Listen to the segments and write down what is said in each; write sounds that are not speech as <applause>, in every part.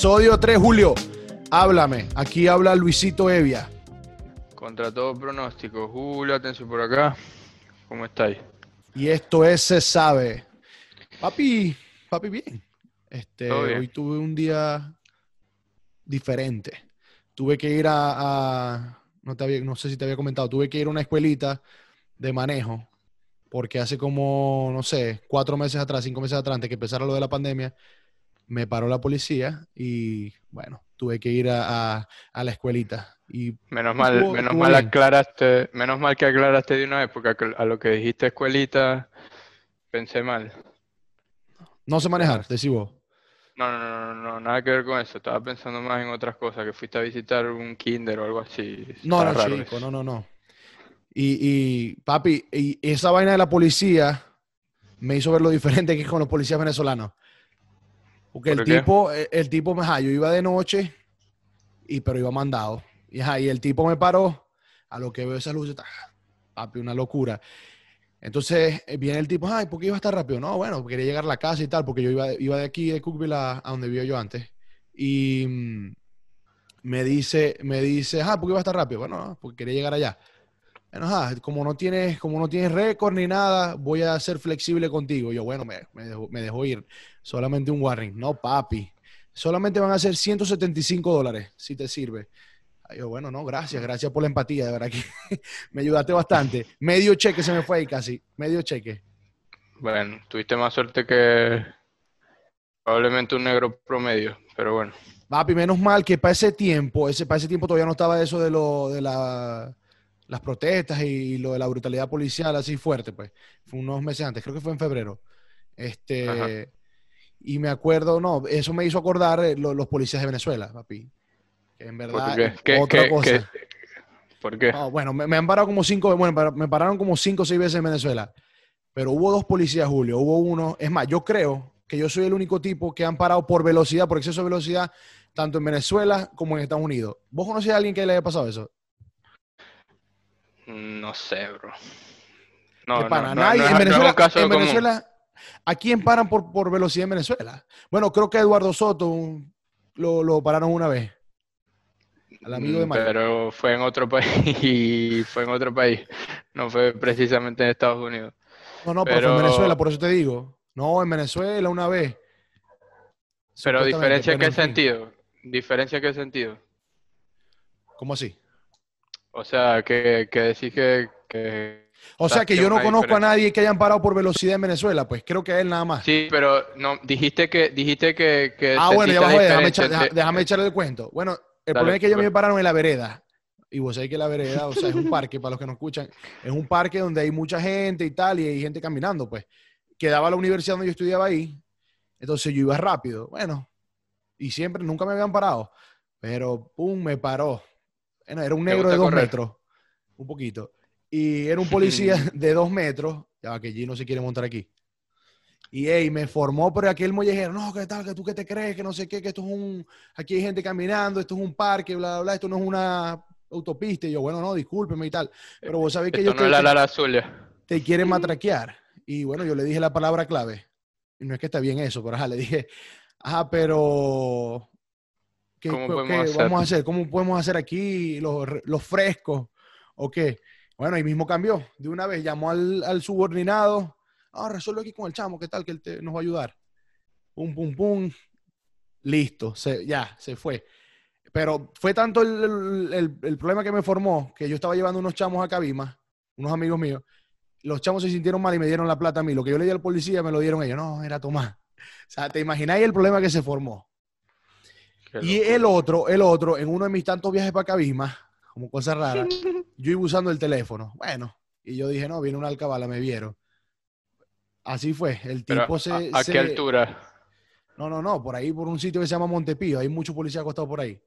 Episodio 3, Julio. Háblame. Aquí habla Luisito Evia. Contra todo pronóstico. Julio, atención por acá. ¿Cómo estáis? Y esto es Se Sabe. Papi, papi, bien. Este, bien. Hoy tuve un día diferente. Tuve que ir a, a- no, te había- no sé si te había comentado, tuve que ir a una escuelita de manejo, porque hace como, no sé, cuatro meses atrás, cinco meses atrás, antes que empezara lo de la pandemia, me paró la policía y, bueno, tuve que ir a, a- a la escuelita. Y Menos mal, Estuvo- menos estuvo mal bien. aclaraste, menos mal que aclaraste de una vez, porque a- lo que dijiste escuelita, pensé mal. no sé manejar, decís vos. No, no, no, no, no, nada que ver con eso. Estaba pensando más en otras cosas, que fuiste a visitar un kinder o algo así. No, Está no, raro chico, eso. no, no, no. Y, y, papi, y esa vaina de la policía me hizo ver lo diferente que es con los policías venezolanos. Porque el ¿Por qué? tipo, el, el tipo, ajá, yo iba de noche, y, pero iba mandado. Y, ajá, y el tipo me paró, a lo que veo luces, ta, papi, una locura. Entonces eh, viene el tipo, ay, ¿por qué iba a estar rápido? No, bueno, quería llegar a la casa y tal, porque yo iba, iba de aquí, de Cookville, a, a donde vivía yo antes. Y mm, me dice, me dice, ah, ¿por qué iba a estar rápido? Bueno, no, porque quería llegar allá. Ajá, como no tienes, como no tienes récord ni nada, voy a ser flexible contigo. Yo, bueno, me, me, dejó, me dejó ir. Solamente un warning. No, papi. Solamente van a ser 175 dólares, si te sirve. Yo, bueno, no, gracias, gracias por la empatía, de verdad que <laughs> me ayudaste bastante. Medio cheque se me fue ahí casi, medio cheque. Bueno, tuviste más suerte que probablemente un negro promedio, pero bueno. Papi, menos mal que para ese tiempo, ese, para ese tiempo todavía no estaba eso de lo de la- las protestas y lo de la brutalidad policial así fuerte, pues. Fue unos meses antes, creo que fue en febrero. Este, Ajá. y me acuerdo, no, eso me hizo acordar eh, lo- los policías de Venezuela, papi. Que en ¿Por verdad, qué? ¿Qué- otra qué- cosa. qué- ¿Por qué? No, bueno, me, me han parado como cinco, bueno, me pararon como cinco o seis veces en Venezuela. Pero hubo dos policías, Julio. Hubo uno, es más, yo creo que yo soy el único tipo que han parado por velocidad, por exceso de velocidad, tanto en Venezuela como en Estados Unidos. ¿Vos conocés a alguien que le haya pasado eso? No sé, bro. No, pana, no, nadie. no en Venezuela, en. Venezuela, ¿a quién paran por, por velocidad en Venezuela? Bueno, creo que Eduardo Soto lo, lo pararon una vez. Al amigo de Mm, Mario. Pero fue en otro <laughs> país, fue en otro país, no fue precisamente en Estados Unidos. No, no, pero, fue en pero- Venezuela, por eso te digo. No, en Venezuela una vez. Pero diferencia en pero qué sentido? Diferencia en qué sentido? ¿Cómo así? O sea, que, que decís que, que- O sea ¿Sabes que yo no conozco a nadie que hayan parado por velocidad en Venezuela, pues creo que a él nada más. Sí, pero no, dijiste que, dijiste que, que ah, bueno, ya bajó, déjame, echar- déjame echarle el cuento. Bueno, el Dale, problema es que ellos me pararon en la vereda. Y vos sabés que la vereda, o sea, es un parque, para los que no escuchan, es un parque donde hay mucha gente y tal, y hay gente caminando, pues. Quedaba la universidad donde yo estudiaba ahí, entonces yo iba rápido. Bueno, y siempre, nunca me habían parado, pero pum, me paró. Era un ¿Te negro de dos correr? metros, un poquito. Y era un <laughs> policía de dos metros, ya va que G no se quiere montar aquí. Y ey, me formó por aquel mollejero, no, ¿qué tal? ¿Que tú qué te crees? Que no sé qué, que esto es un, aquí hay gente caminando, esto es un parque, bla, bla, bla, esto no es una autopista. Y yo, bueno, no, discúlpeme y tal. Pero vos sabés que Esto ellos no la te, Lara Zulia. te quieren matraquear. Y bueno, yo le dije la palabra clave. Y no es que está bien eso, pero ajá, le dije, ajá, pero... ¿Qué, ¿Cómo qué- podemos qué hacer? vamos a hacer? ¿Cómo podemos hacer aquí los, los frescos? ¿O qué? Bueno, ahí mismo cambió. De una vez llamó al, al subordinado. Ah, resuelve aquí con el chamo, ¿qué tal? Que él te- nos va a ayudar. Pum, pum, pum. Listo, se, ya, se fue. Pero fue tanto el, el- el- el problema que me formó que yo estaba llevando unos chamos a Cabima, unos amigos míos. Los chamos se sintieron mal y me dieron la plata a mí. Lo que yo le di al policía me lo dieron ellos. No, era Tomás. O sea, ¿te imagináis el problema que se formó? Qué Y el otro, el otro, en uno de mis tantos viajes para Cabima, como cosa rara, <laughs> yo iba usando el teléfono. Bueno, y yo dije, no, viene una alcabala, me vieron. Así fue. El tipo ¿a- se. ¿a, se- qué altura? No, no, no, por ahí, por un sitio que se llama Montepío. Hay muchos policías acostados por ahí.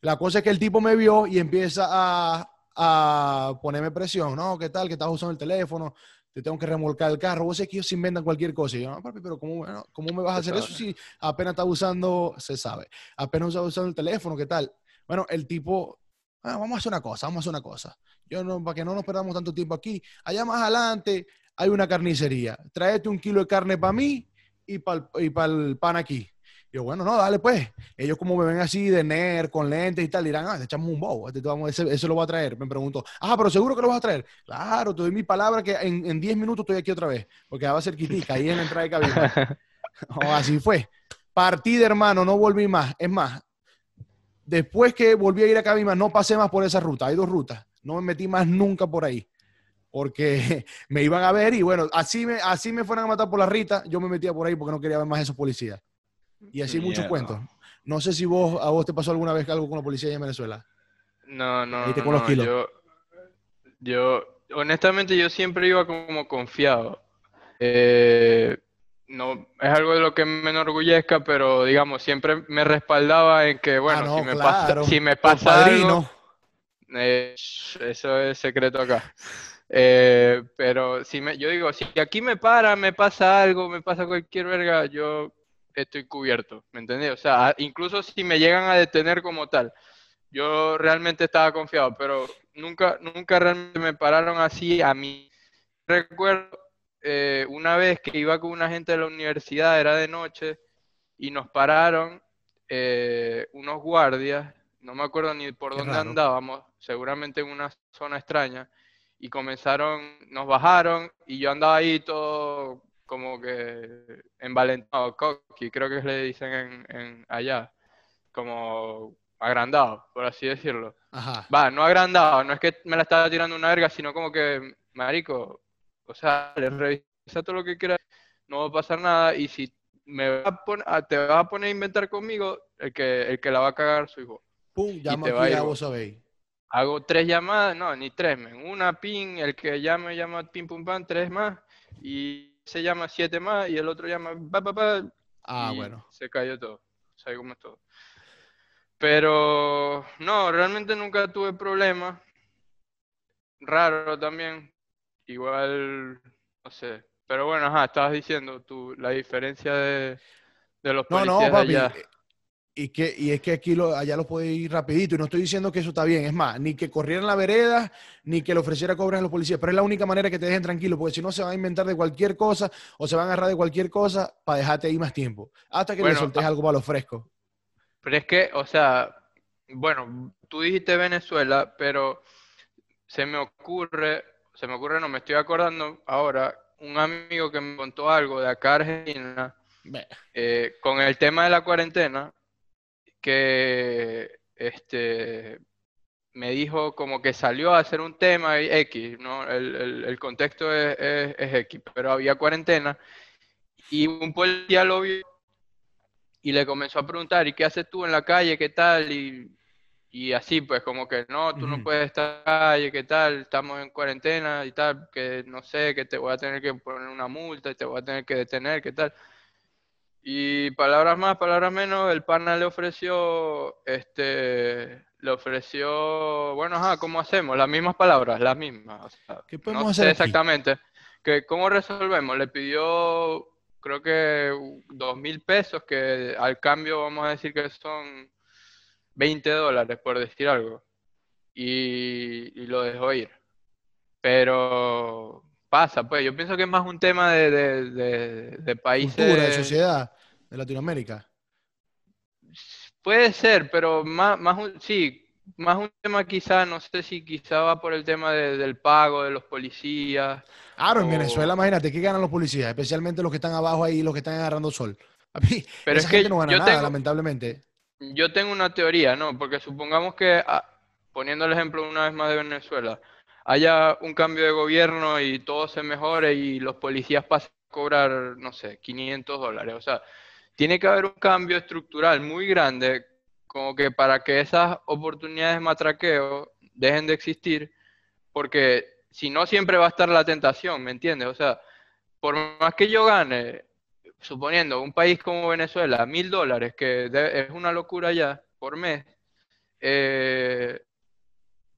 La cosa es que el tipo me vio y empieza a, a ponerme presión. No, ¿qué tal? Que estás usando el teléfono. Te tengo que remolcar el carro. Vos sabés que ellos inventan cualquier cosa. Y yo, no, papi, pero ¿cómo, bueno, ¿cómo me vas a hacer eso si apenas estás usando, se sabe, apenas estás usando el teléfono? ¿Qué tal? Bueno, el tipo, "Ah, vamos a hacer una cosa, vamos a hacer una cosa. Yo no, para que no nos perdamos tanto tiempo aquí. Allá más adelante hay una carnicería. Tráete un kilo de carne para mí y para el pan aquí. Yo, bueno, no, dale pues. Ellos como me ven así de nerd, con lentes y tal, dirán, ah, te echamos un bobo, este, vamos, ese, ese lo voy a traer. Me preguntó, ah, pero seguro que lo vas a traer. Claro, te doy mi palabra que en, en 10 minutos estoy aquí otra vez, porque va a ser quitica ahí en la entrada de cabina. <laughs> Oh, así fue. Partida, hermano, no volví más. Es más, después que volví a ir a Cabima, no pasé más por esa ruta. Hay dos rutas. No me metí más nunca por ahí. Porque <laughs> me iban a ver y bueno, así me, así me fueron a matar por la Rita, yo me metía por ahí porque no quería ver más a esos policías. Y así muchos cuentos. No sé si vos, a vos te pasó alguna vez algo con la policía en Venezuela. No, no, Viste no, con los no, kilos. Yo, yo, honestamente, yo siempre iba como confiado. Eh, no, es algo de lo que me enorgullezca, pero digamos, siempre me respaldaba en que, bueno, Ah, no, si me claro. pasa, si me pasa algo, eh, eso es secreto acá. Eh, pero si me, yo digo, si aquí me para, me pasa algo, me pasa cualquier verga, yo estoy cubierto, ¿me entendés? O sea, incluso si me llegan a detener como tal, yo realmente estaba confiado, pero nunca, nunca realmente me pararon así a mí. Recuerdo eh, una vez que iba con una gente de la universidad, era de noche, y nos pararon eh, unos guardias, no me acuerdo ni por Qué dónde raro. andábamos, seguramente en una zona extraña, y comenzaron, nos bajaron, y yo andaba ahí todo como que envalentado, cocky, creo que le dicen en, en allá, como agrandado, por así decirlo. Ajá. Va, no agrandado, no es que me la estaba tirando una verga, sino como que, marico, o sea, le revisa todo lo que quieras, no va a pasar nada, y si me vas a pon- a- te vas a poner a inventar conmigo, el que, el que la va a cagar soy vos. Pum, llama te va a aquí ir a vos. sabéis. Hago tres llamadas, no, ni tres, men, una ping, el que llame llama pim pum pam, tres más, y se llama siete más, y el otro llama pa pa pa, Ah, y bueno. se cayó todo. ¿Sabes cómo es todo? Pero no, realmente nunca tuve problemas. Raro también. Igual, no sé. Pero bueno, ajá, estabas diciendo tú la diferencia de, de los No, policías no, papi. allá. Y, que, y es que aquí lo, allá los puede ir rapidito. Y no estoy diciendo que eso está bien. Es más, ni que corrieran la vereda, ni que le ofreciera cobras a los policías. Pero es la única manera que te dejen tranquilo. Porque si no, se van a inventar de cualquier cosa o se van a agarrar de cualquier cosa para dejarte ahí más tiempo. Hasta que le Bueno, soltes ah- algo para los frescos. Pero es que, o sea, bueno, tú dijiste Venezuela, pero se me ocurre, se me ocurre, no me estoy acordando ahora, un amigo que me contó algo de acá Argentina, eh, con el tema de la cuarentena, que este me dijo como que salió a hacer un tema y X, ¿no? El, el- el contexto es, es- es X, pero había cuarentena y un policía lo vio y le comenzó a preguntar, ¿y qué haces tú en la calle? ¿Qué tal? Y, y así, pues como que no, tú no puedes estar en la calle, ¿qué tal? Estamos en cuarentena y tal, que no sé, que te voy a tener que poner una multa y te voy a tener que detener, ¿qué tal? Y palabras más, palabras menos, el pana le ofreció, este, le ofreció, bueno, ajá, ¿cómo hacemos? Las mismas palabras, las mismas. o sea, ¿Qué podemos no hacer sé exactamente. Que, ¿cómo resolvemos? Le pidió, creo que dos mil pesos, que al cambio vamos a decir que son 20 dólares, por decir algo. Y, y lo dejó ir. Pero pasa, pues, yo pienso que es más un tema de, de, de- de países... Cultura, de sociedad de Latinoamérica. Puede ser, pero más, más un, sí, más un tema quizá, no sé si quizá va por el tema de- del pago de los policías. Claro, en O- Venezuela, imagínate, ¿qué ganan los policías? Especialmente los que están abajo ahí, los que están agarrando sol. <laughs> Pero esa es que gente no gana yo nada, tengo- lamentablemente. Yo tengo una teoría, ¿no? Porque supongamos que, ah, poniendo el ejemplo una vez más de Venezuela, haya un cambio de gobierno y todo se mejore y los policías pasen a cobrar, no sé, 500 dólares. O sea, tiene que haber un cambio estructural muy grande como que para que esas oportunidades de matraqueo dejen de existir, porque si no siempre va a estar la tentación, ¿me entiendes? O sea, por más que yo gane, suponiendo un país como Venezuela, mil dólares, que es una locura ya por mes, eh,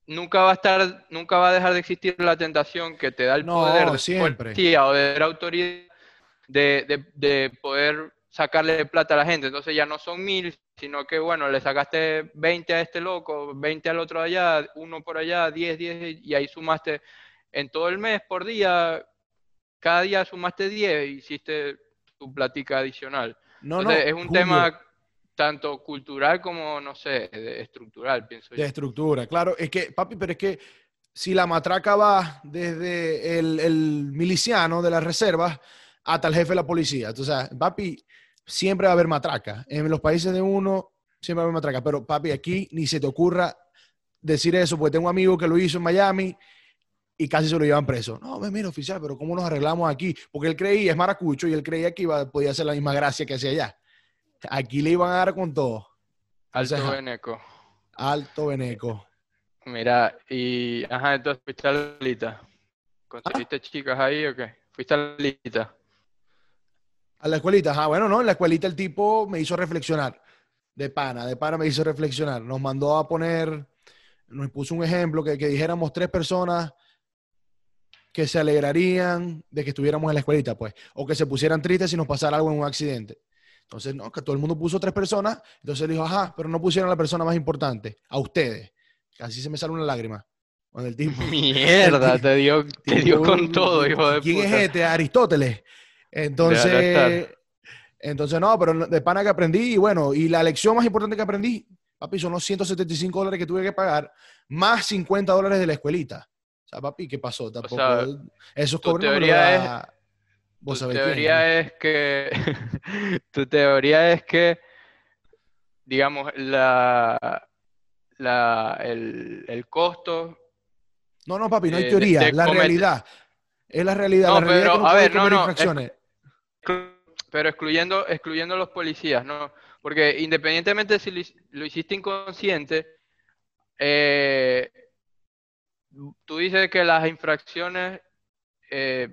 nunca va a estar, nunca va a dejar de existir la tentación que te da el No, poder de siempre. policía o de la autoridad de, de- de poder sacarle plata a la gente. Entonces ya no son mil, sino que bueno, le sacaste 20 a este loco, 20 al otro allá, uno por allá, 10, 10, y ahí sumaste en todo el mes por día, cada día sumaste 10, hiciste tu platica adicional. No, Entonces, no, es un Julio, tema tanto cultural como, no sé, de- estructural, pienso de yo. estructura, claro. Es que, papi, pero es que si la matraca va desde el, el miliciano de las reservas hasta el jefe de la policía, entonces, papi, siempre va a haber matraca. En los países de uno siempre va a haber matraca, pero papi, aquí ni se te ocurra decir eso, porque tengo un amigo que lo hizo en Miami y casi se lo llevan preso. No, mira, oficial, pero ¿cómo nos arreglamos aquí? Porque él creía, es maracucho, y él creía que iba, podía hacer la misma gracia que hacía allá. Aquí le iban a dar con todo. Alto Beneco. alto veneco. Mira, y, ajá, entonces fuiste a la lista. ¿Ah? ¿Conseguiste chicas ahí o qué? Fuiste a la. A la escuelita, ah, bueno, no, en la escuelita el tipo me hizo reflexionar. De pana, de pana me hizo reflexionar. Nos mandó a poner, nos puso un ejemplo que, que dijéramos tres personas que se alegrarían de que estuviéramos en la escuelita, pues, o que se pusieran tristes si nos pasara algo en un accidente. Entonces, no, que todo el mundo puso tres personas, entonces él dijo, ajá, pero no pusieron a la persona más importante, a ustedes. Casi se me sale una lágrima. Con el tipo. <laughs> <laughs> Mierda, te dio, te dio Tipo, con todo, hijo de ¿Quién puta. es este? Aristóteles. Entonces, entonces no, pero de pana que aprendí, y bueno, y la lección más importante que aprendí, papi, son los 175 dólares que tuve que pagar, más 50 dólares de la escuelita. O sea, papi, ¿qué pasó? Tampoco, sea, esos tu cobres no me da vos Tu sabés quién. teoría es que, <laughs> tu teoría es que, digamos, la, la, el, el costo No, no, papi, no hay de- teoría, de la cometer- realidad. Es la realidad, No, la realidad pero, es que no a ver, no, no, infracciones. Pero excluyendo, excluyendo los policías, ¿no? Porque independientemente si lo hiciste inconsciente, eh, tú dices que las infracciones, eh,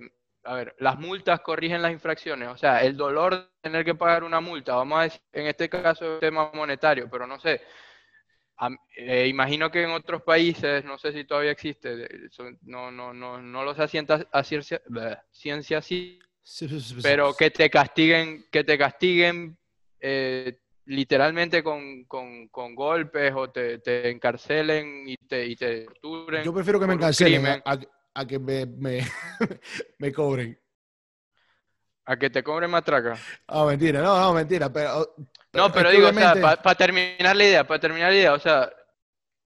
a ver, las multas corrigen las infracciones. O sea, el dolor de tener que pagar una multa, vamos a decir, en este caso es un tema monetario, pero no sé. Eh, imagino que en otros países, no sé si todavía existe, no, no, no, no lo sé a ciencia, ciencia, sí, pero que te castiguen, que te castiguen eh, literalmente con, con- con golpes o te, te encarcelen y te, y te torturen Yo prefiero que me a, a- que me, me, <laughs> me cobren. a que te cobren matraca. Ah, mentira, no, no, mentira, pero... No, pero digo, o sea, para terminar la idea, para terminar la idea, o sea,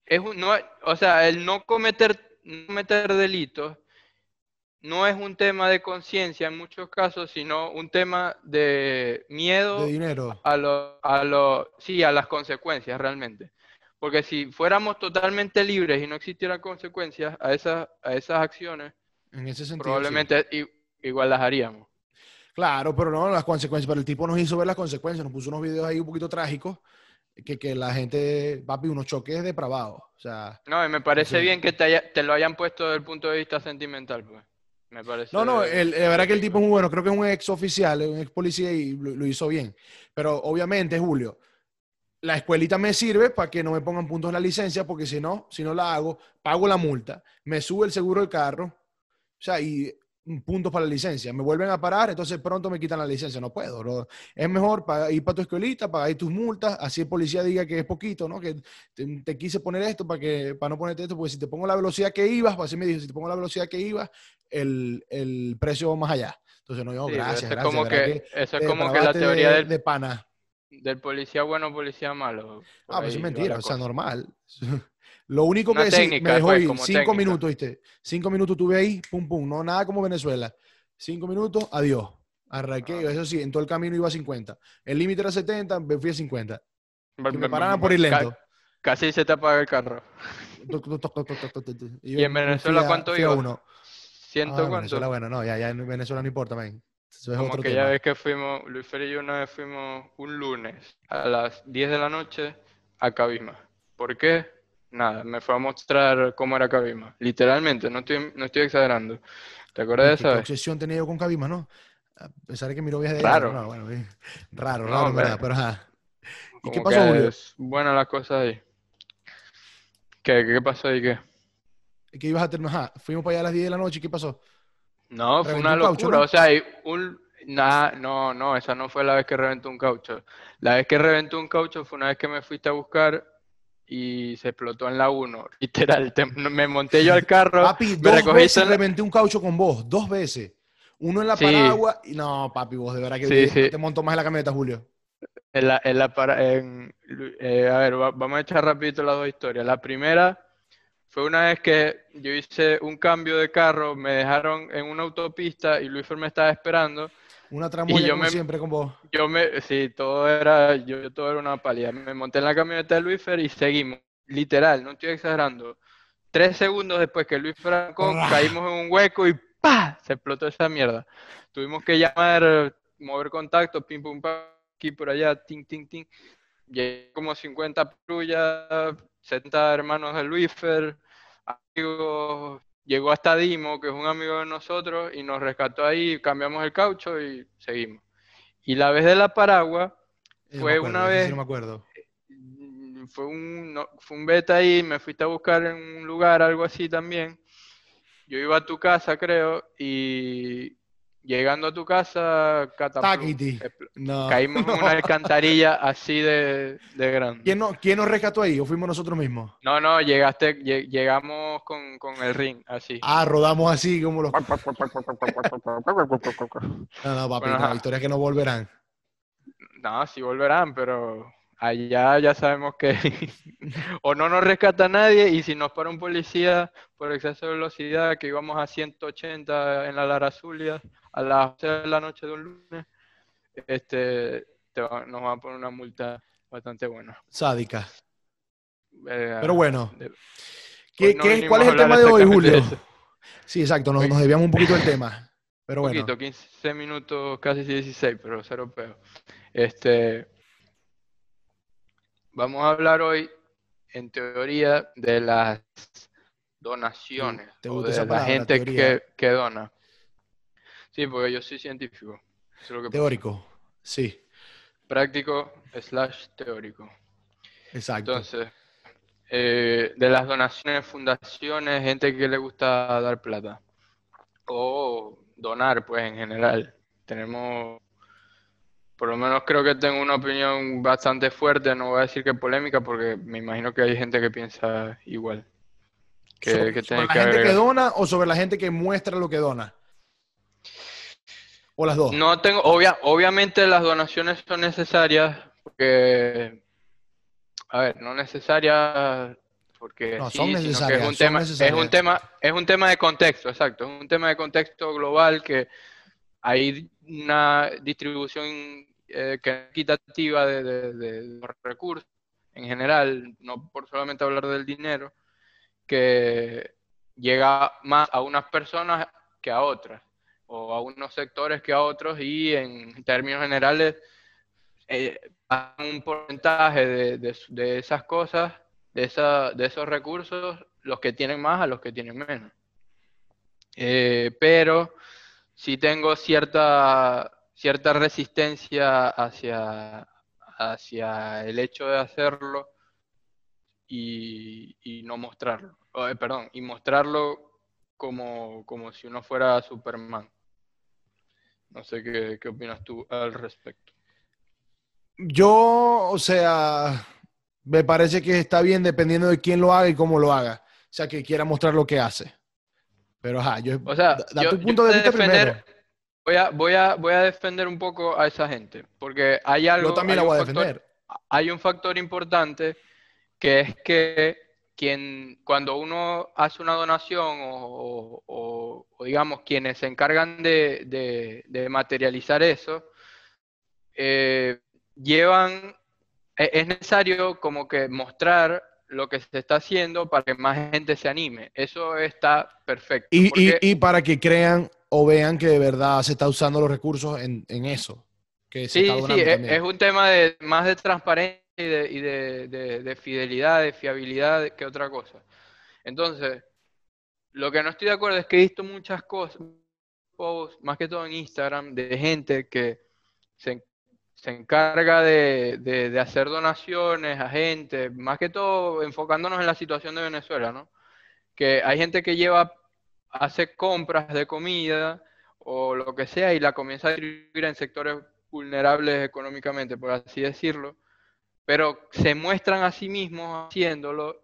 es un- no, o sea, el no cometer, no cometer delitos no es un tema de conciencia en muchos casos, sino un tema de miedo de dinero. a lo, a lo, sí, a las consecuencias realmente. Porque si fuéramos totalmente libres y no existieran consecuencias a esas, a esas acciones, En ese sentido. sí. probablemente i- igual las haríamos. Claro, pero no las consecuencias. Pero el tipo nos hizo ver las consecuencias, nos puso unos videos ahí un poquito trágicos, que, que la gente, papi, unos choques depravados. O sea, No, y me parece Sí. bien que te, haya- te lo hayan puesto desde el punto de vista sentimental, pues. Me parece. no, no, el, la verdad que el tipo es muy bueno. Creo que es un ex oficial, un ex policía y lo, lo hizo bien. Pero obviamente, Julio, la escuelita me sirve para que no me pongan puntos en la licencia, porque si no, si no la hago, pago la multa, me sube el seguro del carro, o sea, y puntos para la licencia. Me vuelven a parar, entonces pronto me quitan la licencia. No puedo. Es mejor ir para tu escuelita, pagar tus multas, así el policía diga que es poquito, ¿no? Que te, te quise poner esto para, que, para no ponerte esto, porque si te pongo la velocidad que ibas, pues así me dijo, si te pongo la velocidad que ibas, el, el precio va más allá. Entonces, no, yo, Sí, gracias, como ¿verdad que, que eso es como que la teoría de, del, de pana. Del policía bueno, policía malo. Ah, pues es mentira, o sea, cosa. normal. <laughs> Lo único Una que sí, me técnica, dejó pues, ir cinco técnica. minutos, ¿viste? Cinco minutos tuve ahí, pum, pum, no nada como Venezuela. Cinco minutos, adiós. Arranqué, Ah. eso sí, en todo el camino iba a 50. El límite era 70, me fui a 50. Ba- Que ba- me ba- pararan ba- por ir lento. Casi se te apaga el carro. ¿Y en me Venezuela cuánto iba? uno. ¿Ciento Ah, cuánto? Venezuela, bueno, no, ya, ya en Venezuela no importa, man. Eso es Como otro que tema. ya ves que fuimos, Luis Fer y yo una vez fuimos un lunes a las 10 de la noche a Cabima. ¿Por qué? Nada, me fue a mostrar cómo era Cabima. Literalmente, no estoy, no estoy exagerando. ¿Te acuerdas de esa ¿Qué, qué vez? obsesión tenía yo con Cabima, no? A pesar de que mi novia es de Raro. allá, no, bueno, raro, No, raro, verdad, pero ajá. ¿Y qué pasó, Julio? es buena la cosa ahí. ¿Qué, qué pasó ahí? ¿Qué? ¿Qué ibas a terminar? Fuimos para allá a las 10 de la noche, ¿y qué pasó? No, fue una un caucho, locura. ¿no? O sea, hay un... nah, no, no, esa no fue la vez que reventó un caucho. La vez que reventó un caucho fue una vez que me fuiste a buscar y se explotó en la 1. <laughs> Literal, te- me monté yo al carro, Papi, dos veces en reventé un caucho con vos, dos veces. Uno en la Sí. Paragua y no, papi, vos de verdad que Sí, yo sí. te monto más en la camioneta, Julio. En la, en la para- en- eh, a ver, va- vamos a echar rapidito las dos historias. La primera fue una vez que yo hice un cambio de carro, me dejaron en una autopista y Luis me estaba esperando. Una tramoya yo como me- siempre con vos. Yo me, sí, todo era, yo, todo era una pálida. Me monté en la camioneta de Luisfer y seguimos. Literal, no estoy exagerando. Tres segundos después que Luis arrancó, Ra. caímos en un hueco y ¡pa! Se explotó esa mierda. Tuvimos que llamar, mover contactos, pim pum pam, aquí por allá, ting ting ting. Llegué como 50 patrullas, 70 hermanos de Luisfer, amigos. Llegó hasta Dimo, que es un amigo de nosotros, y nos rescató ahí, cambiamos el caucho y seguimos. Y la vez de la Paragua, Fue acuerdo, una vez- no me acuerdo. mm, fue un, no- fue un beta ahí, me fuiste a buscar en un lugar, algo así también. Yo iba a tu casa, creo, y llegando a tu casa, Taquiti. No. caímos en una <laughs> alcantarilla así de, de grande. ¿Quién, no, ¿Quién nos rescató ahí? ¿O fuimos nosotros mismos? No, no, llegaste, lle- llegamos con, con el ring, así. Ah, rodamos así como los... <laughs> No, no, papi, Bueno, no, historias que no volverán. No, sí volverán, pero allá ya sabemos que <laughs> o no nos rescata nadie y si nos para un policía por exceso de velocidad que íbamos a 180 en la Lara Zulia a las 11 de la noche de un lunes, este, te va- nos van a poner una multa bastante buena. Sádica. Eh, Pero bueno, de- ¿qué- no qué- ¿cuál es el tema de hoy, Julio? de. Sí, exacto, nos, nos desviamos un poquito del tema. Pero Un bueno, poquito, 15 minutos, casi 16, pero cero peo. Este, vamos a hablar hoy, en teoría, de las donaciones ¿Te o gusta de esa la gente que, que dona. Sí, porque yo soy científico. Eso es lo que pasa. teórico. Sí, Práctico slash teórico. exacto. Entonces, eh, de las donaciones, fundaciones, gente que le gusta dar plata. O donar, pues, en general. Tenemos, por lo menos creo que tengo una opinión bastante fuerte, no voy a decir que polémica, porque me imagino que hay gente que piensa igual. Que, sobre, que sobre la que gente que dona o sobre la gente que muestra lo que dona. O las dos. No tengo, obvia, obviamente las donaciones son necesarias, porque, a ver, no necesarias porque No, sí, son que necesarias, es un son tema, es un tema, es un tema de contexto, exacto, es un tema de contexto global que hay una distribución eh, equitativa de, de- de los recursos en general, no por solamente hablar del dinero, que llega más a unas personas que a otras, o a unos sectores que a otros, y en términos generales, eh, un porcentaje de, de- esas cosas, de, esa, de esos recursos, los que tienen más a los que tienen menos. Eh, pero sí tengo cierta, cierta resistencia hacia, hacia el hecho de hacerlo y, y no mostrarlo. Eh, perdón, y mostrarlo como, como si uno fuera Superman. No sé qué, qué opinas tú al respecto. Yo, o sea, me parece que está bien dependiendo de quién lo haga y cómo lo haga. O sea, que quiera mostrar lo que hace. Pero, ajá, yo, O sea, da, da yo- tu punto voy de a vista defender- primero. Voy a, voy a, voy a defender un poco a esa gente, porque hay algo, Yo también la voy a factor- defender. hay un factor importante que es que quien, cuando uno hace una donación o, o- o, digamos quienes se encargan de, de- de materializar eso, eh, llevan, e- es necesario como que mostrar lo que se está haciendo para que más gente se anime. Eso está perfecto. Y, y- porque- y para que crean o vean que de verdad se está usando los recursos en, en eso. Que se Sí, está sí, es, es un tema de más de transparencia y de, y de- de- de fidelidad, de fiabilidad que otra cosa. Entonces, lo que no estoy de acuerdo es que he visto muchas cosas, más que todo en Instagram, de gente que se, se encarga de hacer donaciones a gente, más que todo enfocándonos en la situación de Venezuela, ¿no? Que hay gente que lleva, hace compras de comida o lo que sea y la comienza a distribuir en sectores vulnerables económicamente, por así decirlo, pero se muestran a sí mismos haciéndolo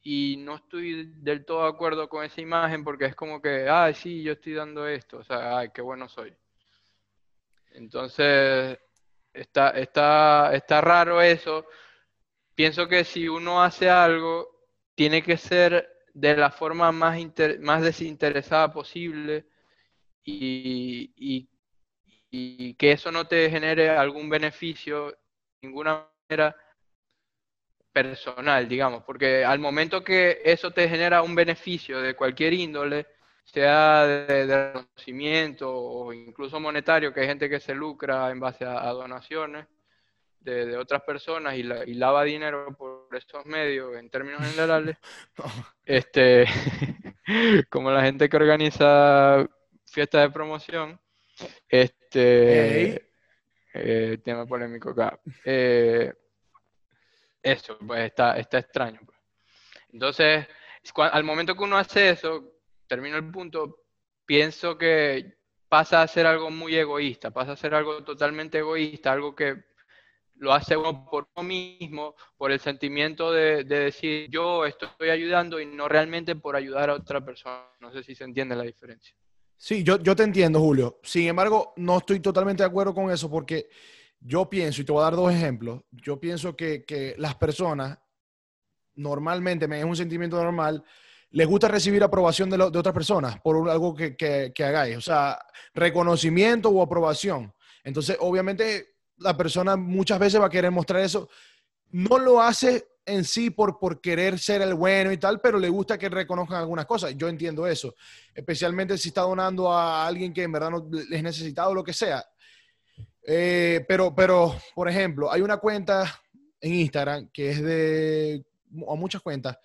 y no estoy del todo de acuerdo con esa imagen porque es como que, ay, sí, yo estoy dando esto, o sea, ay, qué bueno soy. Entonces, está, está, está raro eso. Pienso que si uno hace algo, tiene que ser de la forma más, más desinteresada posible y, y, y que eso no te genere algún beneficio ninguna manera personal, digamos, porque al momento que eso te genera un beneficio de cualquier índole, sea de, reconocimiento o incluso monetario, que hay gente que se lucra en base a, donaciones de, otras personas y, lava dinero por esos medios en términos generales, <laughs> este, <laughs> como la gente que organiza fiestas de promoción, este, eh, tema polémico acá. Eh, eso, pues está, está extraño. Pues. Entonces, al momento que uno hace eso, termino el punto, pienso que pasa a ser algo muy egoísta, pasa a ser algo totalmente egoísta, algo que lo hace uno por uno mismo, por el sentimiento de, decir yo estoy ayudando y no realmente por ayudar a otra persona. No sé si se entiende la diferencia. Sí, yo, yo te entiendo, Julio. Sin embargo, no estoy totalmente de acuerdo con eso porque yo pienso, y te voy a dar dos ejemplos, yo pienso que, que las personas normalmente, me es un sentimiento normal, les gusta recibir aprobación de, de otras personas por algo que, que, que, hagáis, o sea, reconocimiento o aprobación. Entonces, obviamente, la persona muchas veces va a querer mostrar eso. No lo hace en sí por, por querer ser el bueno y tal, pero le gusta que reconozcan algunas cosas. Yo entiendo eso, especialmente si está donando a alguien que en verdad no es necesitado o lo que sea. Eh, pero, pero, por ejemplo, hay una cuenta en Instagram que es de, o muchas cuentas,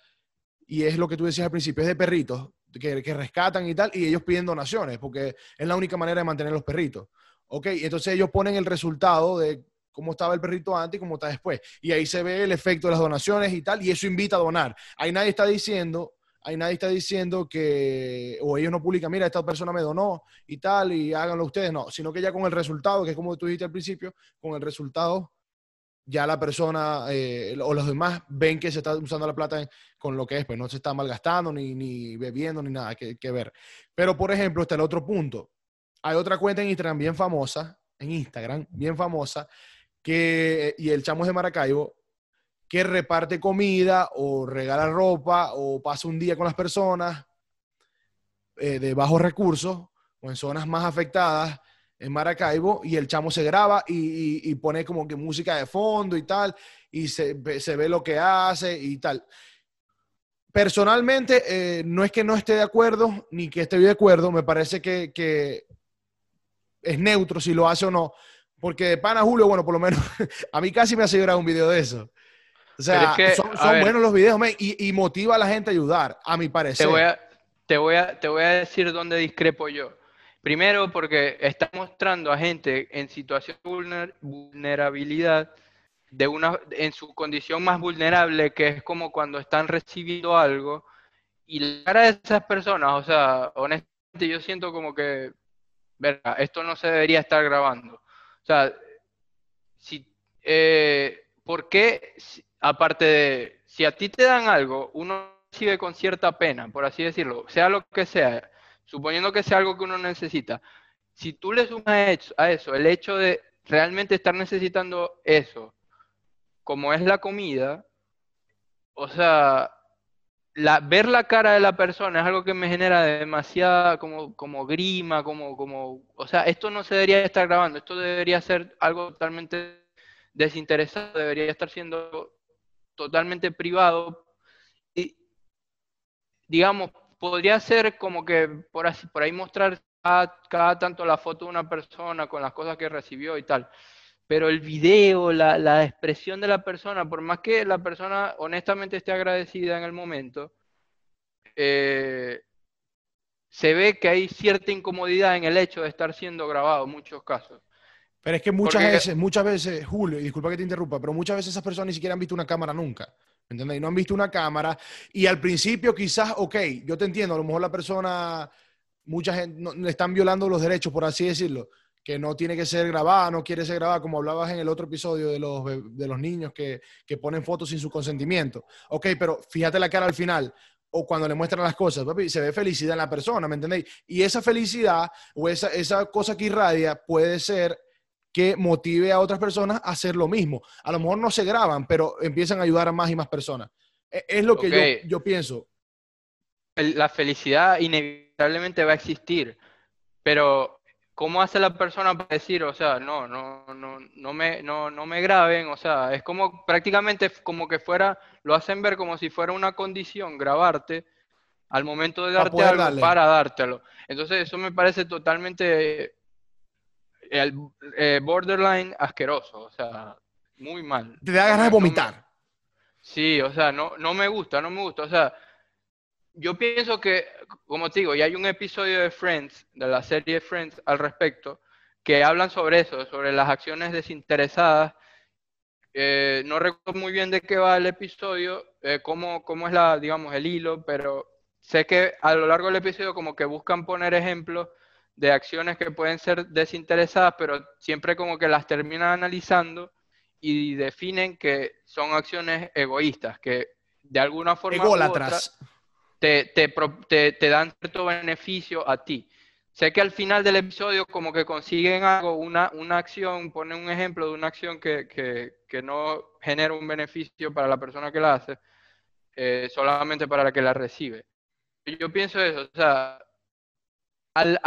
y es lo que tú decías al principio, es de perritos que, que, rescatan y tal, y ellos piden donaciones, porque es la única manera de mantener los perritos. Ok, entonces ellos ponen el resultado de cómo estaba el perrito antes y cómo está después. Y ahí se ve el efecto de las donaciones y tal, y eso invita a donar. Ahí nadie está diciendo, ahí nadie está diciendo que, o ellos no publican, mira, esta persona me donó y tal, y háganlo ustedes, no, sino que ya con el resultado, que es como tú dijiste al principio, con el resultado, ya la persona eh, o los demás ven que se está usando la plata con lo que es, pues no se está malgastando, ni, ni bebiendo, ni nada que, que ver. Pero, por ejemplo, está el otro punto. Hay otra cuenta en Instagram bien famosa, en Instagram, bien famosa, que, y el chamo es de Maracaibo, que reparte comida o regala ropa o pasa un día con las personas eh, de bajos recursos o en zonas más afectadas en Maracaibo y el chamo se graba y, pone como que música de fondo y tal y se, ve lo que hace y tal. Personalmente, eh, no es que no esté de acuerdo ni que esté de acuerdo, me parece que es neutro si lo hace o no, porque de pana Julio, bueno, por lo menos <laughs> a mí casi me hace llorar un video de eso. O sea, son, buenos los videos y, motiva a la gente a ayudar, a mi parecer. Te voy a, te voy a, te voy a decir dónde discrepo yo. Primero, porque está mostrando a gente en situación de vulnerabilidad, de una, en su condición más vulnerable, que es como cuando están recibiendo algo, y la cara de esas personas, o sea, honestamente yo siento como que, verga, esto no se debería estar grabando. Sea, si, eh, ¿por qué aparte de, si a ti te dan algo, uno recibe con cierta pena, por así decirlo, sea lo que sea, suponiendo que sea algo que uno necesita, si tú le sumas a eso el hecho de realmente estar necesitando eso, como es la comida, o sea, la, ver la cara de la persona es algo que me genera demasiada como, como grima, como, como, o sea, esto no se debería estar grabando, esto debería ser algo totalmente desinteresado, debería estar siendo totalmente privado. Y, digamos, podría ser como que por, así, por ahí mostrar cada, tanto la foto de una persona con las cosas que recibió y tal. Pero el video, la, expresión de la persona, por más que la persona honestamente esté agradecida en el momento, eh, se ve que hay cierta incomodidad en el hecho de estar siendo grabado en muchos casos. Pero es que muchas veces, muchas veces, Julio, y disculpa que te interrumpa, pero muchas veces esas personas ni siquiera han visto una cámara nunca. ¿Entiendes? Y no han visto una cámara. Y al principio quizás, ok, yo te entiendo, a lo mejor la persona, mucha gente, le están violando los derechos, por así decirlo. Que no tiene que ser grabada, no quiere ser grabada, como hablabas en el otro episodio de los, de los niños que, que ponen fotos sin su consentimiento. Ok, pero fíjate la cara al final o cuando le muestran las cosas, papi, se ve felicidad en la persona, ¿me entendéis? Y esa felicidad o esa, esa cosa que irradia puede ser que motive a otras personas a hacer lo mismo. A lo mejor no se graban, pero empiezan a ayudar a más y más personas. E, es, lo que yo, yo pienso. La felicidad inevitablemente va a existir, pero ¿cómo hace la persona para decir, o sea, no, no, no, no me, no, no me graben? O sea, es como prácticamente como que fuera, lo hacen ver como si fuera una condición grabarte al momento de darte algo para dártelo. Entonces eso me parece totalmente el, eh, borderline asqueroso, o sea, muy mal. Te da ganas de vomitar. sí, o sea, no, no me gusta, no me gusta, o sea, yo pienso que, como te digo, y hay un episodio de Friends, de la serie Friends al respecto, que hablan sobre eso, sobre las acciones desinteresadas. Eh, no recuerdo muy bien de qué va el episodio, eh, cómo, cómo, es la, digamos, el hilo, pero sé que a lo largo del episodio como que buscan poner ejemplos de acciones que pueden ser desinteresadas, pero siempre como que las terminan analizando y definen que son acciones egoístas, que de alguna forma te, te, te, dan cierto beneficio a ti. Sé que al final del episodio como que consiguen algo, una, una acción, ponen un ejemplo de una acción que, que, que, no genera un beneficio para la persona que la hace, eh, solamente para la que la recibe. Yo pienso eso, o sea, al,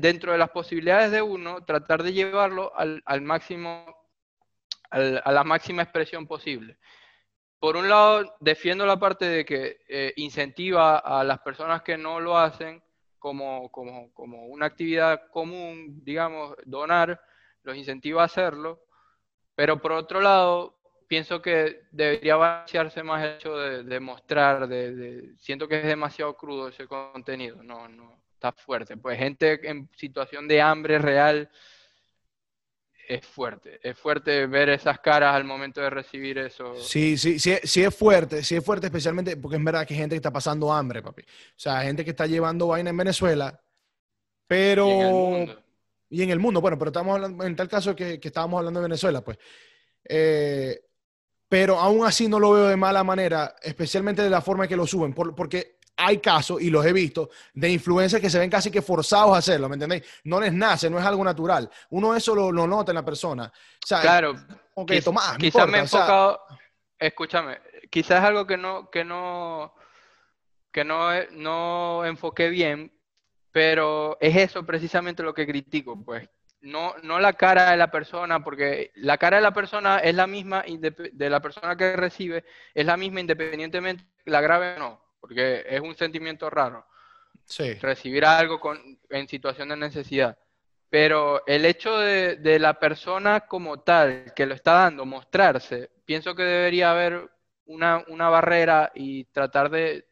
dentro de las posibilidades de uno, tratar de llevarlo al, al máximo, a la máxima expresión posible por un lado, defiendo la parte de que eh, incentiva a las personas que no lo hacen como, como, como, una actividad común, digamos, donar, los incentiva a hacerlo, pero por otro lado, pienso que debería balancearse más el hecho de, mostrar, de, siento que es demasiado crudo ese contenido, no, no, está fuerte. Pues gente en situación de hambre real es fuerte. Es fuerte ver esas caras al momento de recibir eso. Sí, sí, sí, sí es fuerte, sí es fuerte, especialmente porque es verdad que hay gente que está pasando hambre, papi. O sea, gente que está llevando vaina en Venezuela, pero... Y en el mundo. Y en el mundo, bueno, pero estamos hablando, en tal caso que, que estábamos hablando de Venezuela, pues. Eh, pero aún así no lo veo de mala manera, especialmente de la forma en que lo suben, porque hay casos, y los he visto, de influencers que se ven casi que forzados a hacerlo, ¿me entendéis? No les nace, no es algo natural. Uno eso lo, nota en la persona. claro. quizás me he enfocado, escúchame, quizás es algo que no, que no, que no, no enfoqué bien, pero es eso precisamente lo que critico, pues. No, no la cara de la persona, porque la cara de la persona es la misma, de la persona que recibe, es la misma independientemente la grave o no porque es un sentimiento raro. Recibir algo en situación de necesidad. Pero el hecho de, la persona como tal que lo está dando, mostrarse, pienso que debería haber una, barrera y tratar de,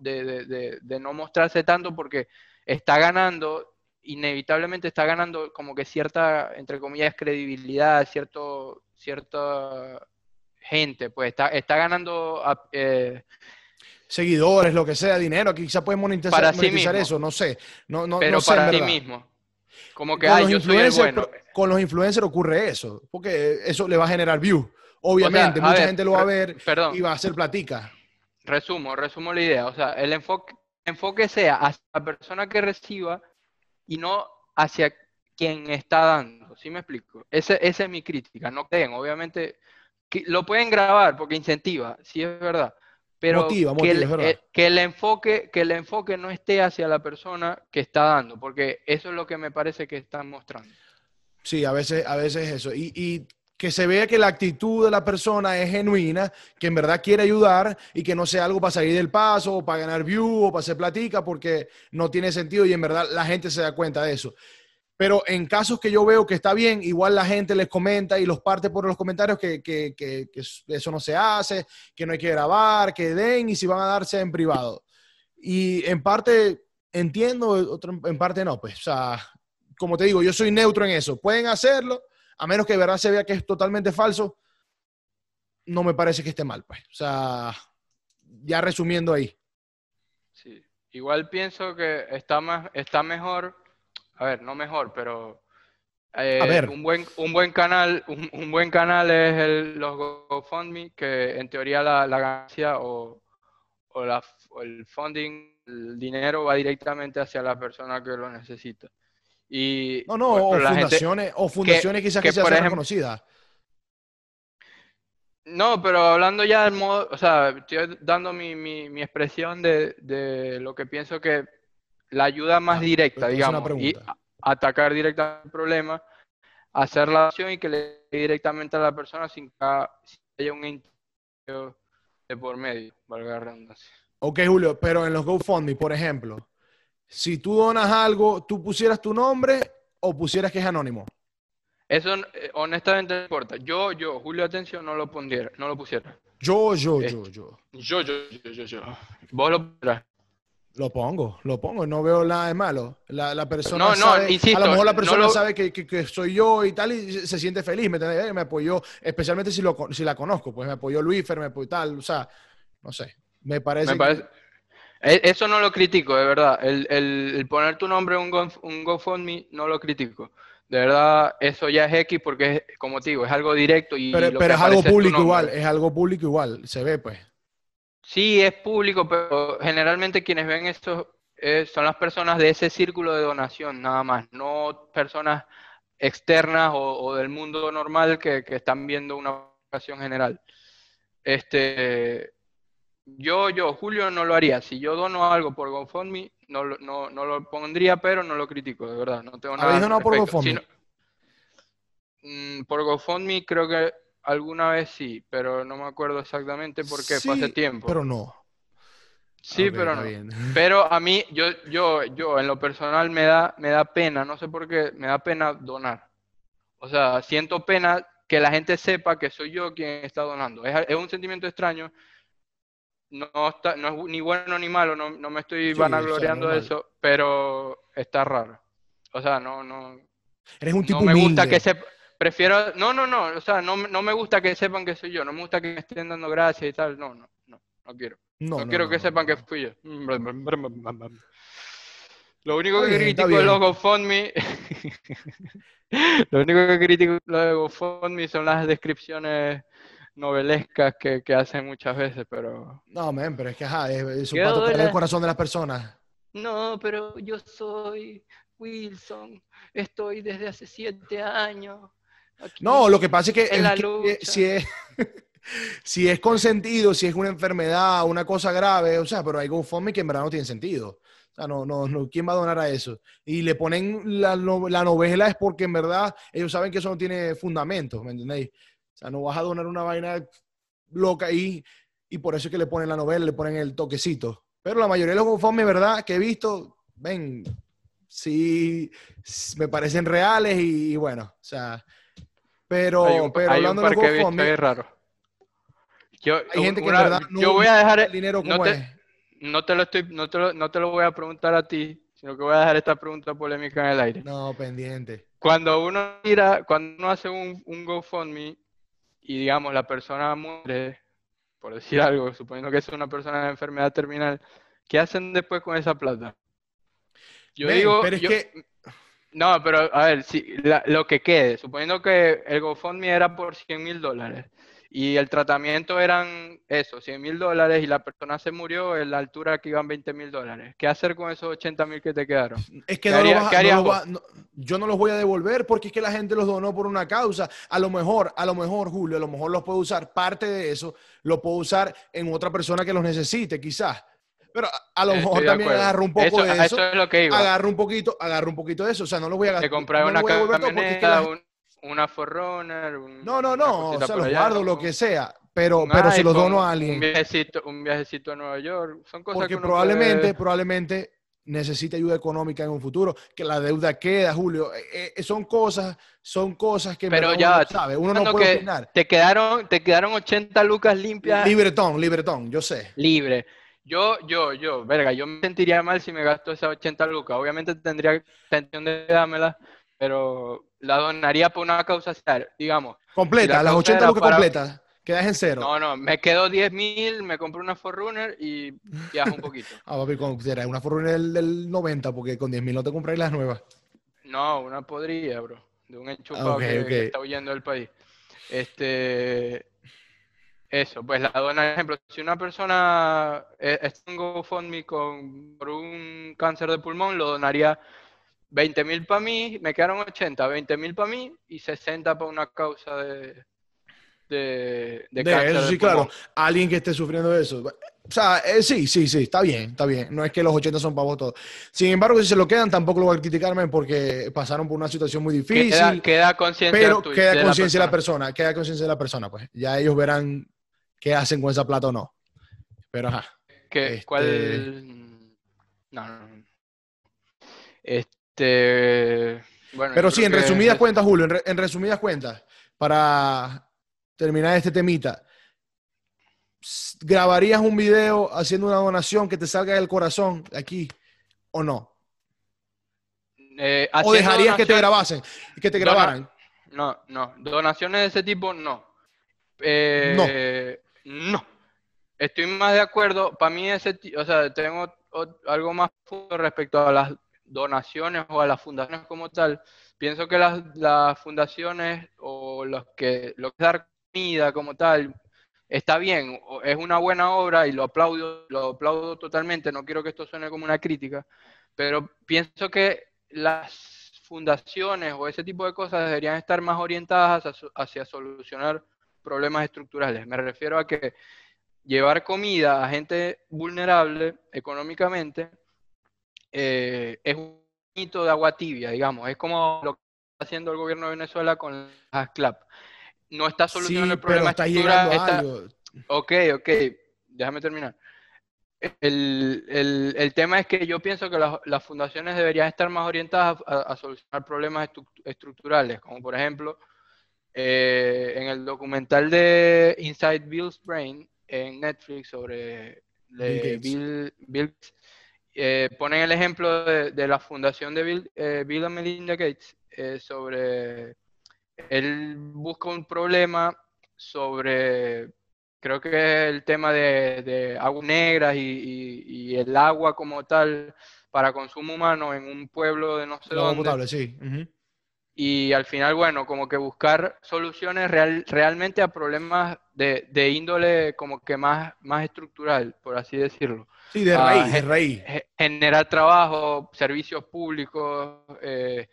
de, no mostrarse tanto porque está ganando, inevitablemente está ganando como que cierta, entre comillas, credibilidad, cierto, cierta gente, pues está, está ganando... Eh, seguidores, lo que sea, dinero, quizá puedes monetizar, eso, no sé. No, no, Pero para ti mismo. Como que, con, los bueno. con los influencers ocurre eso, porque eso le va a generar views. Obviamente, mucha gente lo va a ver y va a hacer platica. Resumo, resumo la idea. O sea, el enfoque, enfoque sea hacia la persona que reciba y no hacia quien está dando. ¿Sí me explico? Ese, esa es mi crítica. No creen, obviamente, lo pueden grabar porque incentiva, sí es verdad pero que, el, eh, que, el, enfoque, que el enfoque no esté hacia la persona que está dando, porque eso es lo que me parece que están mostrando. Sí, a veces, a veces eso. Y, y, que se vea que la actitud de la persona es genuina, que en verdad quiere ayudar y que no sea algo para salir del paso, o para ganar view, o para hacer platica, porque no tiene sentido y en verdad la gente se da cuenta de eso. Pero en casos que yo veo que está bien, igual la gente les comenta y los parte por los comentarios que, que, que, eso no se hace, que no hay que grabar, que den y si van a darse en privado. Y en parte entiendo, en parte no. Pues, o sea, como te digo, yo soy neutro en eso. Pueden hacerlo, a menos que de verdad se vea que es totalmente falso. No me parece que esté mal, pues. O sea, ya resumiendo ahí. Sí, igual pienso que está, más, está mejor a ver, no mejor, pero Eh, A ver. Un buen, un buen canal, un, un buen canal es el, los GoFundMe, que en teoría la, la ganancia o, o la, o el funding, el dinero va directamente hacia la persona que lo necesita. Y No, no, o fundaciones, o fundaciones quizás que, que, se hacen reconocidas. No, pero hablando ya del modo, o sea, estoy dando mi, mi, mi expresión de, de lo que pienso que la ayuda más Ah, directa, digamos, y atacar directamente el problema, hacer la acción y que le llegue directamente a la persona sin que haya un intermedio de por medio, valga la redundancia. Ok, Julio, pero en los GoFundMe, por ejemplo, si tú donas algo, ¿tú pusieras tu nombre o pusieras que es anónimo? Eso eh, honestamente no importa. Yo, yo, Julio Atención, no lo pondría, no lo pusiera. Yo, yo, yo, yo. Yo, yo, yo, yo, yo. Vos lo pondrás. Lo pongo, lo pongo, no veo nada de malo. La, la persona No, no, sabe, insisto, a lo mejor la no persona lo- sabe que, que- que soy yo y tal, y se, se siente feliz, ¿me? Eh, Me apoyó, especialmente si, lo, si la conozco, pues me apoyó Luífer, me apoyó tal, o sea, no sé, me parece... Me que- parece- E- Eso no lo critico, de verdad. El, el- el poner tu nombre en un, Go- un GoFundMe no lo critico. De verdad, eso ya es X porque, es, como te digo, es algo directo y pero es algo público igual, es algo público igual, se ve pues. Sí, es público, pero generalmente quienes ven esto eh, son las personas de ese círculo de donación, nada más, no personas externas o, o del mundo normal que, que están viendo una ocasión general. Este, yo, yo, Julio no lo haría. Si yo dono algo por GoFundMe, no, lo- no, no lo pondría, pero no lo critico, de verdad. No tengo nada ¿Habéis al donado por. GoFundMe? Si no- Mm, por GoFundMe creo que alguna vez sí, pero no me acuerdo exactamente por qué, fue hace Sí, tiempo. Pero no. Sí, pero no. bien. <laughs> Pero a mí, yo, yo, yo en lo personal me da, me da pena, no sé por qué, me da pena donar. O sea, siento pena que la gente sepa que soy yo quien está donando. Es, es un sentimiento extraño. No, está, no es ni bueno ni malo, no, no me estoy Sí, o sea, vanagloriando de eso, pero está raro. O sea, no, no, Eres un tipo no me gusta que se prefiero no no no o sea no, me- no me gusta que sepan que soy yo no me gusta que me estén dando gracias y tal no no no no quiero. No, no, no, quiero no, que sepan que fui yo. Lo único que critico de los GoFundMe <laughs> lo único que critico de los GoFundMe son las descripciones novelescas que, que hacen muchas veces pero No, men, pero es que ajá, es, es ¿Qué para tocar el corazón de las personas. no pero yo soy Wilson estoy desde hace siete años aquí No, lo que pasa es que, en es la que lucha. si es <laughs> si es consentido, si es una enfermedad, una cosa grave, o sea, pero hay GoFundMe que en verdad no tiene sentido. O sea, no, no, no, ¿quién va a donar a eso? Y le ponen la, la novela es porque en verdad ellos saben que eso no tiene fundamento, ¿me entendéis? O sea, no vas a donar una vaina loca ahí y por eso es que le ponen la novela, le ponen el toquecito. Pero la mayoría de los GoFundMe, ¿verdad? Que he visto, ven, sí, me parecen reales y, y bueno, o sea, pero, Hay un, pero hay un hablando de los GoFundMe, raro. Yo, hay gente que en verdad no yo voy a dejar, el dinero no como te, es. no te lo estoy, no te lo, no te lo voy a preguntar a ti, sino que voy a dejar esta pregunta polémica en el aire. No, pendiente. Cuando uno mira, cuando uno hace un, un GoFundMe y digamos la persona muere, por decir algo, suponiendo que es una persona de enfermedad terminal, ¿qué hacen después con esa plata? Yo digo, pero es yo- que, no, pero a ver, si, la- lo que quede, suponiendo que el GoFundMe era por 100 mil dólares y el tratamiento eran eso, 100 mil dólares y la persona se murió en la altura que iban 20 mil dólares. ¿Qué hacer con esos 80 mil que te quedaron? es que no- yo no los voy a devolver porque es que la gente los donó por una causa. A lo mejor, a lo mejor, Julio, a lo mejor los puedo usar, parte de eso lo puedo usar en otra persona que los necesite, quizás. Pero a, a lo mejor también agarro un poco Eso- de eso, eso es lo que iba. agarro un poquito, agarro un poquito de eso, o sea, no los voy a Te gastar. compras no una camioneta, un- una Forerunner, un- No, no, no, o sea, los allá, guardo, lo un- que sea, pero, un pero se los dono a Un alguien. viajecito, un viajecito a Nueva York, son cosas Porque que uno probablemente, puede- probablemente necesite ayuda económica en un futuro, que la deuda queda, Julio. Eh, eh, son cosas, son cosas que Pero ya, uno sabe, uno no puede que opinar. Te quedaron, te quedaron 80 lucas limpias Libretón, libretón, yo sé. libre. Yo, yo, yo, verga, yo me sentiría mal si me gasto esas 80 lucas. Obviamente tendría intención de dármela, pero la donaría por una causa, social, digamos. Completa, la las causa 80 era lucas para- completas, quedas en cero. No, no, me quedo 10 mil, me compro una Forerunner y viajo un poquito. <laughs> Ah, papi, con, era una fortuna del, del 90, porque con 10 mil no te compráis las nuevas. No, una podría, bro. de un enchufado que, ok. que está huyendo del país. Este, eso, pues la dona, por ejemplo, si una persona eh, está en GoFundMe con, por un cáncer de pulmón, lo donaría 20 mil para mí, me quedaron 80, 20 mil para mí y 60 para una causa de, de, de De cáncer eso sí, claro. Alguien que esté sufriendo de eso. O sea, eh, sí, sí, sí, está bien, está bien. No es que los 80 son pavos todos. Sin embargo, si se lo quedan, tampoco lo voy a criticarme porque pasaron por una situación muy difícil. Queda, queda conciencia pero queda de la conciencia de la persona, queda conciencia de la persona, pues. Ya ellos verán qué hacen con esa plata o no. Pero ajá. ¿Qué- Este- ¿Cuál? No, no, no. Este. Bueno, Pero sí, en que resumidas es- cuentas, Julio, en, re- en resumidas cuentas, para terminar este temita, ¿grabarías un video haciendo una donación que te salga del corazón aquí o no? eh, ¿O dejarías que te grabasen, que te grabaran? No, no. Donaciones de ese tipo, no. Eh, no. Estoy más de acuerdo. Para mí, ese, o sea, tengo algo más respecto a las donaciones o a las fundaciones como tal. Pienso que las, fundaciones o los que, lo que dar comida como tal está bien, es una buena obra y lo aplaudo, lo aplaudo totalmente. No quiero que esto suene como una crítica, pero pienso que las fundaciones o ese tipo de cosas deberían estar más orientadas hacia solucionar problemas estructurales. Me refiero a que llevar comida a gente vulnerable económicamente eh, es un hito de agua tibia, digamos. Es como lo que está haciendo el gobierno de Venezuela con las CLAP. No está solucionando Sí, el pero problema está estructural. está- algo. Ok, ok, déjame terminar. El, el- el tema es que yo pienso que las, las fundaciones deberían estar más orientadas a, a solucionar problemas estru- estructurales, como por ejemplo eh, en el documental de Inside Bill's Brain en Netflix sobre Bill. Bill, eh, ponen el ejemplo de, de la fundación de Bill, eh, Bill and Melinda Gates eh, sobre él busca un problema sobre creo que es el tema de, de aguas negras y, y- y el agua como tal para consumo humano en un pueblo de no sé dónde. potable, sí. Y al final, bueno, como que buscar soluciones real- realmente a problemas de, de índole como que más, más estructural, por así decirlo. Sí, de Ah, raíz, de Generar trabajo, servicios públicos, eh,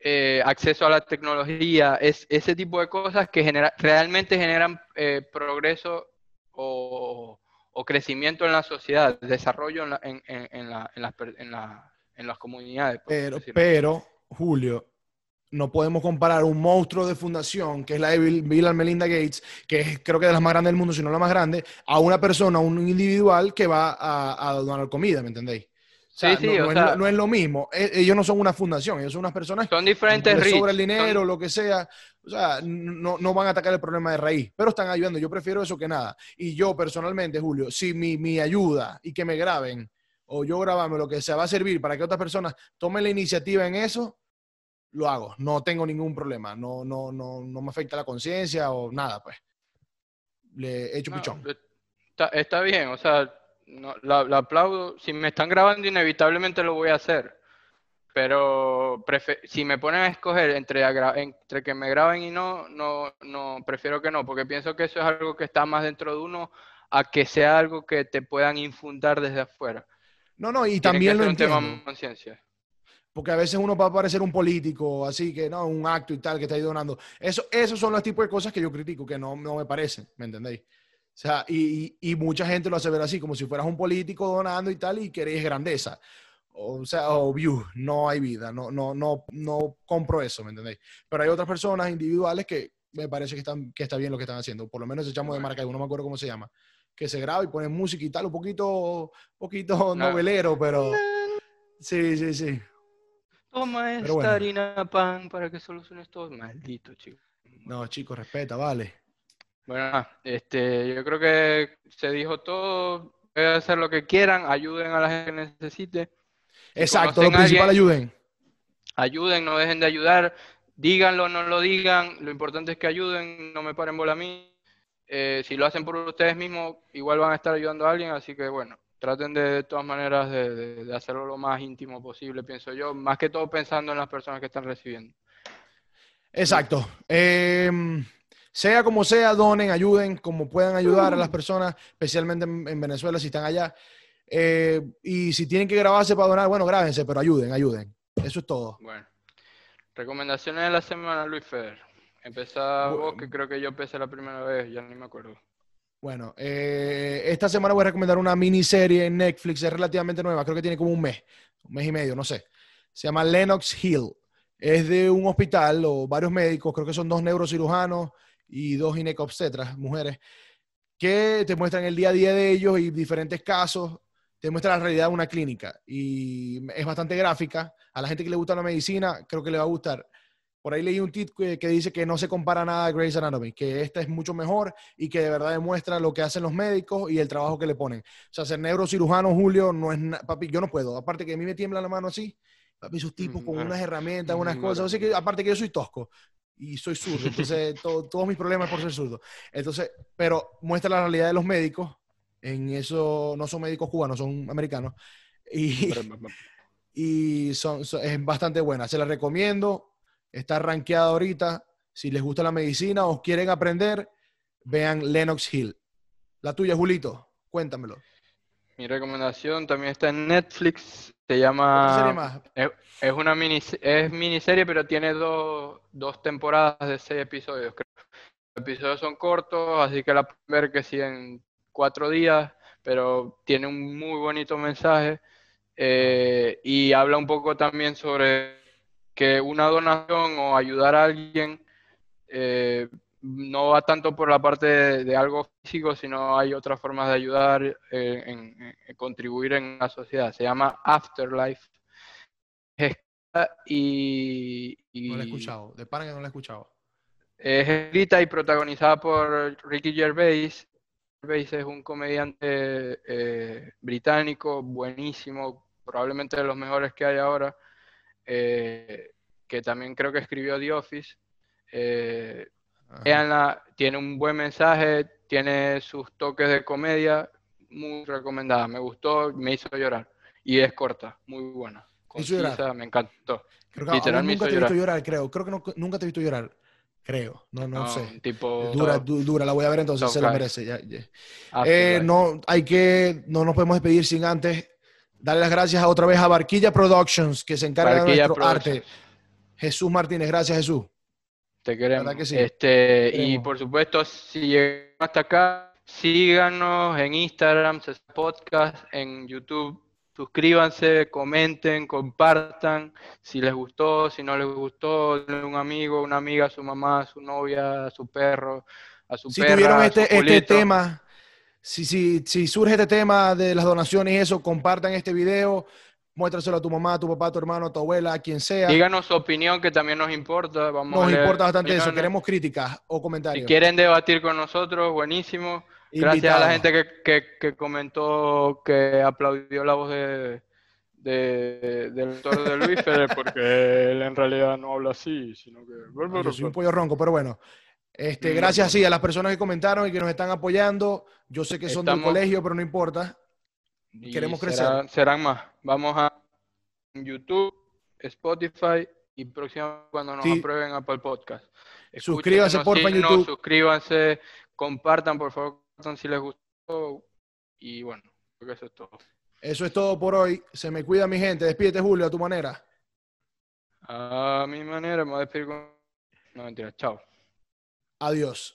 eh, acceso a la tecnología, es, ese tipo de cosas que genera- realmente generan eh, progreso o, o crecimiento en la sociedad, desarrollo en, la- en, en- en la- en las, la- en las comunidades. Pero, pero, Julio, no podemos comparar un monstruo de fundación, que es la de Bill, and Melinda Gates, que es creo que de las más grandes del mundo, si no la más grande, a una persona, a un individual que va a, a donar comida, ¿me entendéis? O sea, Sí, sí, no, o no es, sea- no es lo mismo. E- Ellos no son una fundación, ellos son unas personas Son que diferentes les sobra el son- dinero, lo que sea. O sea, no, no van a atacar el problema de raíz, pero están ayudando. Yo prefiero eso que nada. Y yo personalmente, Julio, si mi, mi ayuda y que me graben, o yo grabarme lo que sea, va a servir para que otras personas tomen la iniciativa en eso, lo hago. No tengo ningún problema. No, no, no, no me afecta la conciencia o nada, pues. Le echo No, pichón. Está, está bien, o sea, no, la, la aplaudo. Si me están grabando, inevitablemente lo voy a hacer. Pero si me ponen a escoger entre, entre que me graben y no, no, no, prefiero que no, porque pienso que eso es algo que está más dentro de uno a que sea algo que te puedan infundar desde afuera. No, no, y Tiene que también lo ser un tema entiendo. de conciencia. Porque a veces uno va a parecer un político, así que no, un acto y tal que está ahí donando. Eso, esos son los tipos de cosas que yo critico, que no, no me parecen, ¿me entendéis? O sea, y, y- mucha gente lo hace ver así, como si fueras un político donando y tal, y queréis grandeza. O sea, o view, no hay vida, no, no, no, no compro eso, ¿me entendéis? Pero hay otras personas individuales que me parece que, están, que está bien lo que están haciendo. Por lo menos ese chamo de marca, no me acuerdo cómo se llama, que se graba y pone música y tal, un poquito, poquito No. novelero, pero sí, sí, sí. Toma esta bueno. harina pan para que soluciones todo. Maldito, chico. No, chicos, respeta, vale. Bueno, este, yo creo que se dijo todo. Pueden hacer lo que quieran, ayuden a la gente que necesite. Si Exacto, lo principal alguien, ayuden. ayuden, no dejen de ayudar. Díganlo, no lo digan. Lo importante es que ayuden, no me paren bola a mí. Eh, si lo hacen por ustedes mismos, igual van a estar ayudando a alguien. Así que bueno, traten de, de todas maneras de, de- de hacerlo lo más íntimo posible, pienso yo. Más que todo pensando en las personas que están recibiendo. Exacto. Em, sea como sea, donen, ayuden, como puedan ayudar a las personas, especialmente en, en Venezuela si están allá. Eh, y si tienen que grabarse para donar, bueno, grábense, pero ayuden, ayuden. Eso es todo. Bueno. Recomendaciones de la semana, Luis Feder. Empezá Bu- vos, que creo que yo empecé la primera vez, ya ni me acuerdo. Bueno, eh, esta semana voy a recomendar una miniserie en Netflix, es relativamente nueva, creo que tiene como un mes, un mes y medio, no sé. Se llama Lennox Hill. Es de un hospital o varios médicos, creo que son dos neurocirujanos y dos ginecobstetras, mujeres, que te muestran el día a día de ellos y diferentes casos, te muestra la realidad de una clínica y es bastante gráfica. A la gente que le gusta la medicina, creo que le va a gustar. Por ahí leí un tweet que, que dice que no se compara nada a Grey's Anatomy, que esta es mucho mejor y que de verdad demuestra lo que hacen los médicos y el trabajo que le ponen. O sea, ser neurocirujano, Julio, no es papi, yo no puedo. Aparte que a mí me tiembla la mano así, papi, esos tipos Mm, con bueno. unas herramientas, unas Mm, cosas. Así que, aparte que yo soy tosco y soy zurdo, entonces <laughs> to- todos mis problemas por ser zurdo. Entonces, pero muestra la realidad de los médicos. En eso no son médicos cubanos, son americanos. Y, <laughs> y son, son- es bastante buena. Se la recomiendo. Está rankeada ahorita. Si les gusta la medicina o quieren aprender, vean Lennox Hill. La tuya, Julito, cuéntamelo. Mi recomendación también está en Netflix. Se ¿Otra serie llama. más? Es, es una mini, es miniserie, pero tiene dos, dos temporadas de seis episodios. creo. Los episodios son cortos, así que la pueden ver que sí en cuatro días, pero tiene un muy bonito mensaje. eh, y habla un poco también sobre que una donación o ayudar a alguien eh, no va tanto por la parte de, de algo físico, sino hay otras formas de ayudar, eh, en, en contribuir en la sociedad. Se llama Afterlife. Es- Y, y No la he escuchado. De pana que no la he escuchado. es escrita y protagonizada por Ricky Gervais. Gervais es un comediante eh, británico buenísimo, probablemente de los mejores que hay ahora, eh, que también creo que escribió The Office. Eh, tiene un buen mensaje, tiene sus toques de comedia, muy recomendada. Me gustó, me hizo llorar. Y es corta, muy buena. Concisa, me encantó. Creo que nunca te he visto llorar. creo. Creo que no- nunca te he visto llorar. Creo. No, no, No, sé. Tipo, Dura, du- dura, la voy a ver entonces, se la merece. ya, ya. Eh, no, hay que, no nos podemos despedir sin antes darle las gracias a otra vez a Barquilla Productions, que se encarga Barquilla de nuestro arte. Jesús Martínez, gracias Jesús. Te queremos. ¿Verdad que sí? Este, y Queremos. por supuesto, si llegan hasta acá, síganos en Instagram, Podcast, en YouTube. Suscríbanse, comenten, compartan. Si les gustó, si no les gustó, denle un amigo, una amiga, a su mamá, a su novia, a su perro, a su Si perra, tuvieron a su este, este tema, si, si, si surge este tema de las donaciones y eso, compartan este video, muéstraselo a tu mamá, a tu papá, a tu hermano, a tu abuela, a quien sea. Díganos su opinión, que también nos importa. Vamos a Nos leer importa bastante eso. Queremos críticas o Si comentarios. quieren debatir con nosotros, buenísimo. Gracias a la gente que, que, que comentó, que aplaudió la voz de, de- del autor de Luis Feder, porque él en realidad no habla así, sino que... No, yo soy un pollo ronco, pero bueno. Este, Mm, gracias sí a las personas que comentaron y que nos están apoyando. Yo sé que son del colegio, pero no importa. Y Queremos crecer. serán más. Vamos a YouTube, Spotify y próximamente cuando nos Sí. aprueben Apple Podcast. Suscríbanse, en síguenos, YouTube. Suscríbanse, compartan, por favor, si les gustó. Y bueno, creo que eso es todo. Eso es todo por hoy. Se me cuida mi gente. Despídete, Julio, a tu manera. A mi manera, me voy a despedir con... No, mentira, chao. Adiós.